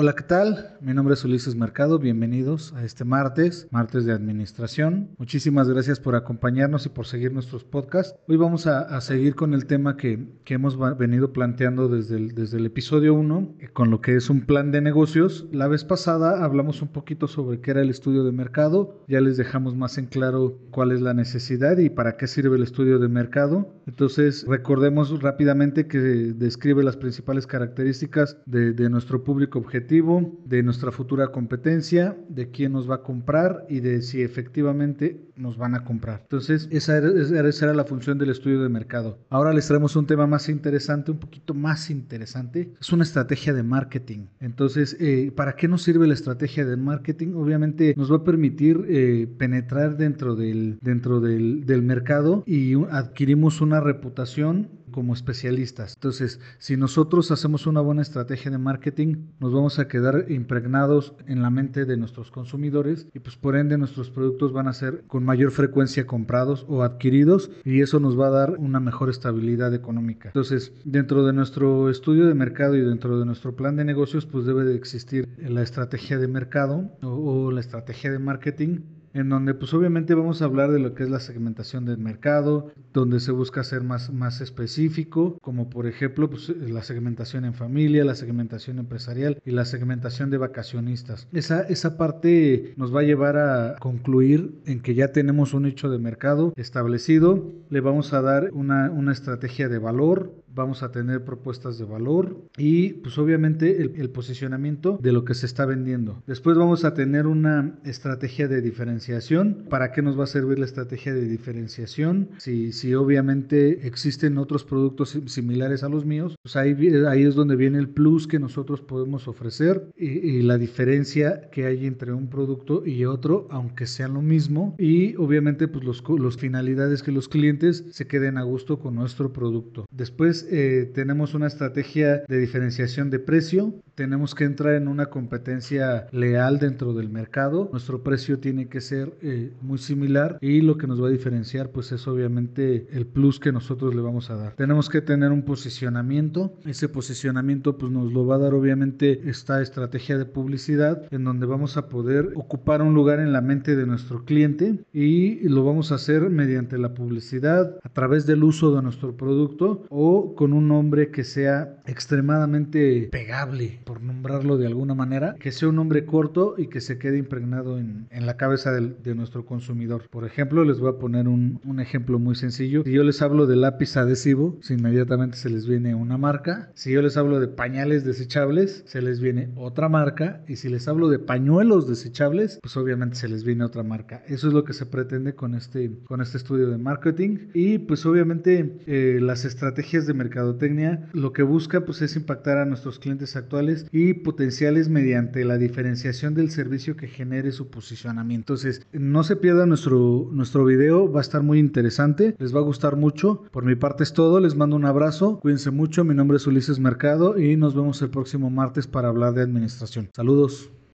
Hola, ¿qué tal? Mi nombre es Ulises Mercado, bienvenidos a este martes, martes de administración. Muchísimas gracias por acompañarnos y por seguir nuestros podcasts. Hoy vamos a, seguir con el tema que, que hemos venido planteando desde el, desde el episodio 1, con lo que es un plan de negocios. La vez pasada hablamos un poquito sobre qué era el estudio de mercado, ya les dejamos más en claro cuál es la necesidad y para qué sirve el estudio de mercado. Entonces, recordemos rápidamente que describe las principales características de, de nuestro público objetivo de nuestra futura competencia, de quién nos va a comprar y de si efectivamente nos van a comprar. Entonces, esa era, esa era la función del estudio de mercado. Ahora les traemos un tema más interesante, un poquito más interesante. Es una estrategia de marketing. Entonces, eh, ¿para qué nos sirve la estrategia de marketing? Obviamente nos va a permitir eh, penetrar dentro del, dentro del, del mercado y adquirimos una reputación como especialistas. Entonces, si nosotros hacemos una buena estrategia de marketing, nos vamos a quedar impregnados en la mente de nuestros consumidores y pues por ende nuestros productos van a ser con mayor frecuencia comprados o adquiridos y eso nos va a dar una mejor estabilidad económica. Entonces, dentro de nuestro estudio de mercado y dentro de nuestro plan de negocios, pues debe de existir la estrategia de mercado o, o la estrategia de marketing en donde pues obviamente vamos a hablar de lo que es la segmentación del mercado, donde se busca ser más, más específico, como por ejemplo pues, la segmentación en familia, la segmentación empresarial y la segmentación de vacacionistas. Esa, esa parte nos va a llevar a concluir en que ya tenemos un nicho de mercado establecido, le vamos a dar una, una estrategia de valor, vamos a tener propuestas de valor y pues obviamente el, posicionamiento de lo que se está vendiendo. Después vamos a tener una estrategia de diferenciación. ¿Para qué nos va a servir la estrategia de diferenciación? Si, si obviamente existen otros productos similares a los míos, pues ahí, ahí es donde viene el plus que nosotros podemos ofrecer y, la diferencia que hay entre un producto y otro, aunque sean lo mismo. Y obviamente pues los, los finalidades que los clientes se queden a gusto con nuestro producto. Después eh, tenemos una estrategia de diferenciación de precio, tenemos que entrar en una competencia leal dentro del mercado, nuestro precio tiene que ser eh, muy similar y lo que nos va a diferenciar pues es obviamente el plus que nosotros le vamos a dar. Tenemos que tener un posicionamiento, ese posicionamiento pues nos lo va a dar obviamente esta estrategia de publicidad en donde vamos a poder ocupar un lugar en la mente de nuestro cliente y lo vamos a hacer mediante la publicidad a través del uso de nuestro producto o con un nombre que sea extremadamente pegable, por nombrarlo de alguna manera, que sea un nombre corto y que se quede impregnado en, en la cabeza de nuestro consumidor. Por ejemplo, les voy a poner un, un ejemplo muy sencillo. Si yo les hablo de lápiz adhesivo, si inmediatamente se les viene una marca. Si yo les hablo de pañales desechables, se les viene otra marca. Y si les hablo de pañuelos desechables, pues obviamente se les viene otra marca. Eso es lo que se pretende con este, con este estudio de marketing. Y pues obviamente eh, las estrategias de mercado mercadotecnia lo que busca pues es impactar a nuestros clientes actuales y potenciales mediante la diferenciación del servicio que genere su posicionamiento. Entonces, no se pierda nuestro, nuestro video, va a estar muy interesante, les va a gustar mucho. Por mi parte es todo, les mando un abrazo, cuídense mucho, mi nombre es Ulises Mercado y nos vemos el próximo martes para hablar de administración. Saludos.